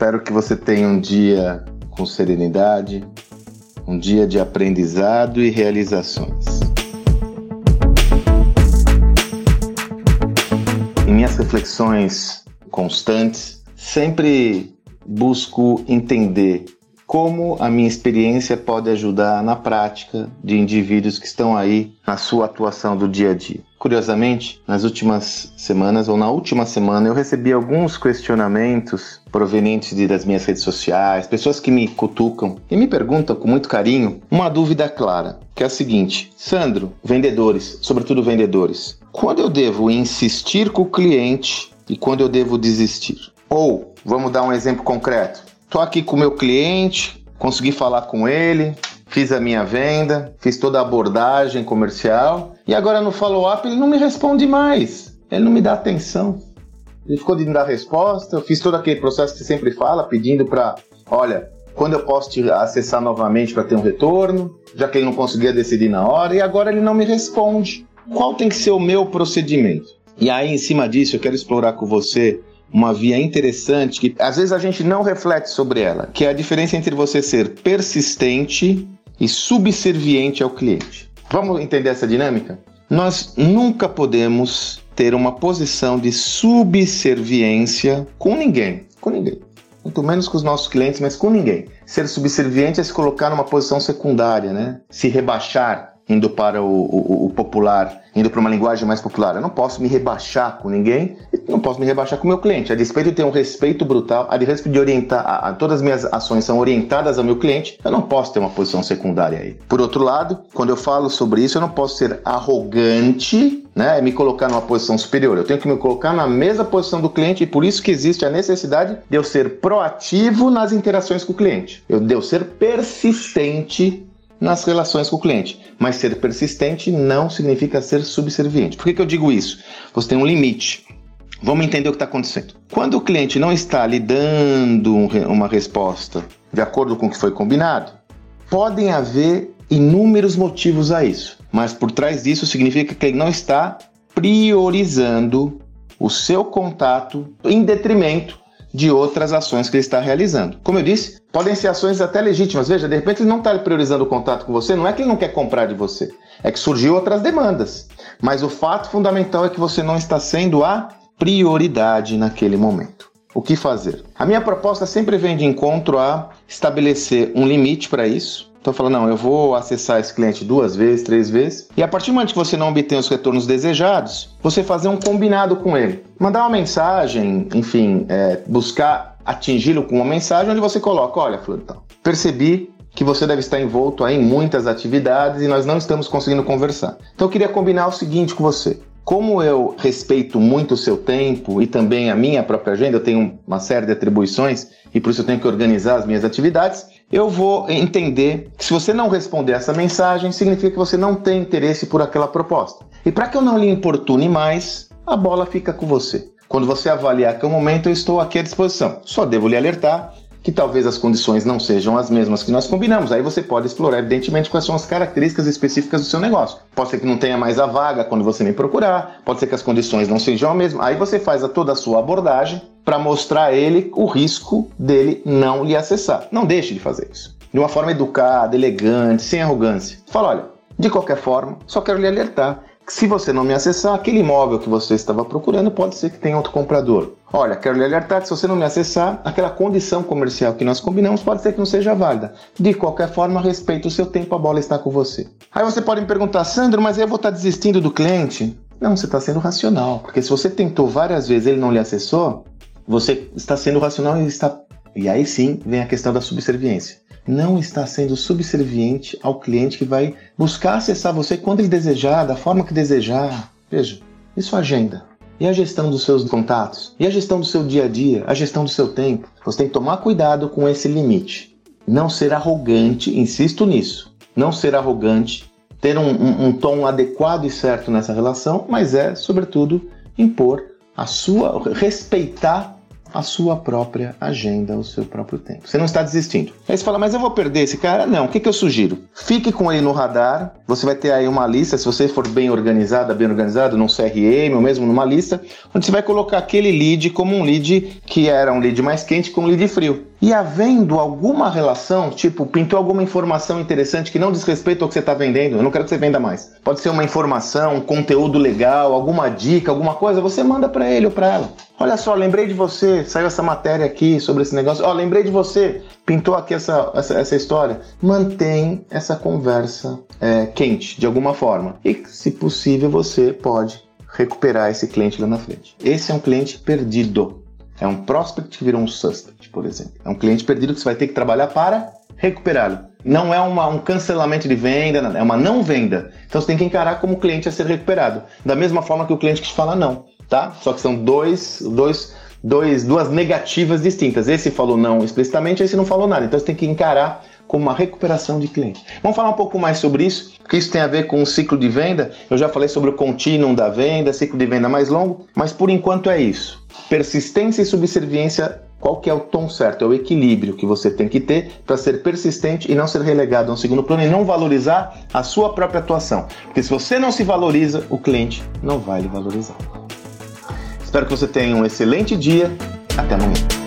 Espero que você tenha um dia com serenidade, um dia de aprendizado e realizações. Em minhas reflexões constantes, sempre busco entender como a minha experiência pode ajudar na prática de indivíduos que estão aí na sua atuação do dia a dia. Curiosamente, nas últimas semanas ou na última semana eu recebi alguns questionamentos provenientes de, das minhas redes sociais, pessoas que me cutucam e me perguntam com muito carinho uma dúvida clara, que é a seguinte: Sandro, vendedores, sobretudo vendedores, quando eu devo insistir com o cliente e quando eu devo desistir? Ou, vamos dar um exemplo concreto. Estou aqui com o meu cliente, consegui falar com ele, fiz a minha venda, fiz toda a abordagem comercial e agora no follow-up ele não me responde mais, ele não me dá atenção. Ele ficou de me dar resposta, eu fiz todo aquele processo que você sempre fala, pedindo para, olha, quando eu posso te acessar novamente para ter um retorno, já que ele não conseguia decidir na hora, e agora ele não me responde. Qual tem que ser o meu procedimento? E aí, em cima disso, eu quero explorar com você uma via interessante que às vezes a gente não reflete sobre ela, que é a diferença entre você ser persistente e subserviente ao cliente. Vamos entender essa dinâmica? Nós nunca podemos ter uma posição de subserviência com ninguém, com ninguém. Muito menos com os nossos clientes, mas com ninguém. Ser subserviente é se colocar numa posição secundária, né? Se rebaixar, indo para o, o, o popular, indo para uma linguagem mais popular. Eu não posso me rebaixar com ninguém, não posso me rebaixar com o meu cliente. A despeito de ter um respeito brutal, a respeito de orientar, a, a, todas as minhas ações são orientadas ao meu cliente, eu não posso ter uma posição secundária aí. Por outro lado, quando eu falo sobre isso, eu não posso ser arrogante né, me colocar numa posição superior. Eu tenho que me colocar na mesma posição do cliente e por isso que existe a necessidade de eu ser proativo nas interações com o cliente. Eu de eu ser persistente nas relações com o cliente. Mas ser persistente não significa ser subserviente. Por que, que eu digo isso? Você tem um limite. Vamos entender o que está acontecendo. Quando o cliente não está lhe dando uma resposta de acordo com o que foi combinado, podem haver inúmeros motivos a isso. Mas por trás disso significa que ele não está priorizando o seu contato em detrimento de outras ações que ele está realizando. Como eu disse, podem ser ações até legítimas. Veja, de repente ele não está priorizando o contato com você, não é que ele não quer comprar de você, é que surgiu outras demandas. Mas o fato fundamental é que você não está sendo a prioridade naquele momento. O que fazer? A minha proposta sempre vem de encontro a estabelecer um limite para isso, então falando, não, eu vou acessar esse cliente duas vezes, três vezes, e a partir do momento que você não obtém os retornos desejados, você fazer um combinado com ele. Mandar uma mensagem, enfim, é, buscar atingi-lo com uma mensagem onde você coloca, olha, fulano, percebi que você deve estar envolto em muitas atividades e nós não estamos conseguindo conversar. Então eu queria combinar o seguinte com você. Como eu respeito muito o seu tempo e também a minha própria agenda, eu tenho uma série de atribuições e por isso eu tenho que organizar as minhas atividades, eu vou entender que se você não responder essa mensagem, significa que você não tem interesse por aquela proposta. E para que eu não lhe importune mais, a bola fica com você. Quando você avaliar que é o momento, eu estou aqui à disposição. Só devo lhe alertar que talvez as condições não sejam as mesmas que nós combinamos. Aí você pode explorar, evidentemente, quais são as características específicas do seu negócio. Pode ser que não tenha mais a vaga quando você me procurar, pode ser que as condições não sejam as mesmas. Aí você faz a toda a sua abordagem para mostrar a ele o risco dele não lhe acessar. Não deixe de fazer isso. De uma forma educada, elegante, sem arrogância. Fala, olha, de qualquer forma, só quero lhe alertar se você não me acessar, aquele imóvel que você estava procurando pode ser que tenha outro comprador. Olha, quero lhe alertar que se você não me acessar, aquela condição comercial que nós combinamos pode ser que não seja válida. De qualquer forma, respeite o seu tempo, a bola está com você. Aí você pode me perguntar, Sandro, mas eu vou estar desistindo do cliente? Não, você está sendo racional, porque se você tentou várias vezes e ele não lhe acessou, você está sendo racional e está. E aí sim vem a questão da subserviência não está sendo subserviente ao cliente que vai buscar acessar você quando ele desejar, da forma que desejar. Veja, isso é agenda. E a gestão dos seus contatos? E a gestão do seu dia a dia? A gestão do seu tempo? Você tem que tomar cuidado com esse limite. Não ser arrogante, insisto nisso. Não ser arrogante, ter um, um, um tom adequado e certo nessa relação, mas é, sobretudo, impor a sua, respeitar a sua própria agenda, o seu próprio tempo. Você não está desistindo. Aí você fala, mas eu vou perder esse cara? Não. O que, que eu sugiro? Fique com ele no radar. Você vai ter aí uma lista, se você for bem organizada, bem organizado, num CRM ou mesmo numa lista, onde você vai colocar aquele lead como um lead que era um lead mais quente com um lead frio. E havendo alguma relação, tipo, pintou alguma informação interessante que não diz respeito ao que você está vendendo, eu não quero que você venda mais. Pode ser uma informação, um conteúdo legal, alguma dica, alguma coisa, você manda para ele ou para ela. Olha só, lembrei de você, saiu essa matéria aqui sobre esse negócio. Ó, lembrei de você, pintou aqui essa, essa, essa história. Mantém essa conversa é, quente, de alguma forma. E, se possível, você pode recuperar esse cliente lá na frente. Esse é um cliente perdido. É um prospect que virou um suspect, por exemplo. É um cliente perdido que você vai ter que trabalhar para recuperá-lo. Não é uma, um cancelamento de venda, é uma não venda. Então você tem que encarar como cliente a ser recuperado. Da mesma forma que o cliente que te fala não, tá? Só que são dois, dois, dois, duas negativas distintas. Esse falou não explicitamente, esse não falou nada. Então você tem que encarar como uma recuperação de cliente. Vamos falar um pouco mais sobre isso, porque isso tem a ver com o ciclo de venda. Eu já falei sobre o contínuo da venda, ciclo de venda mais longo, mas por enquanto é isso. Persistência e subserviência qual que é o tom certo, é o equilíbrio que você tem que ter para ser persistente e não ser relegado a um segundo plano e não valorizar a sua própria atuação. Porque se você não se valoriza, o cliente não vai lhe valorizar. Espero que você tenha um excelente dia. Até amanhã.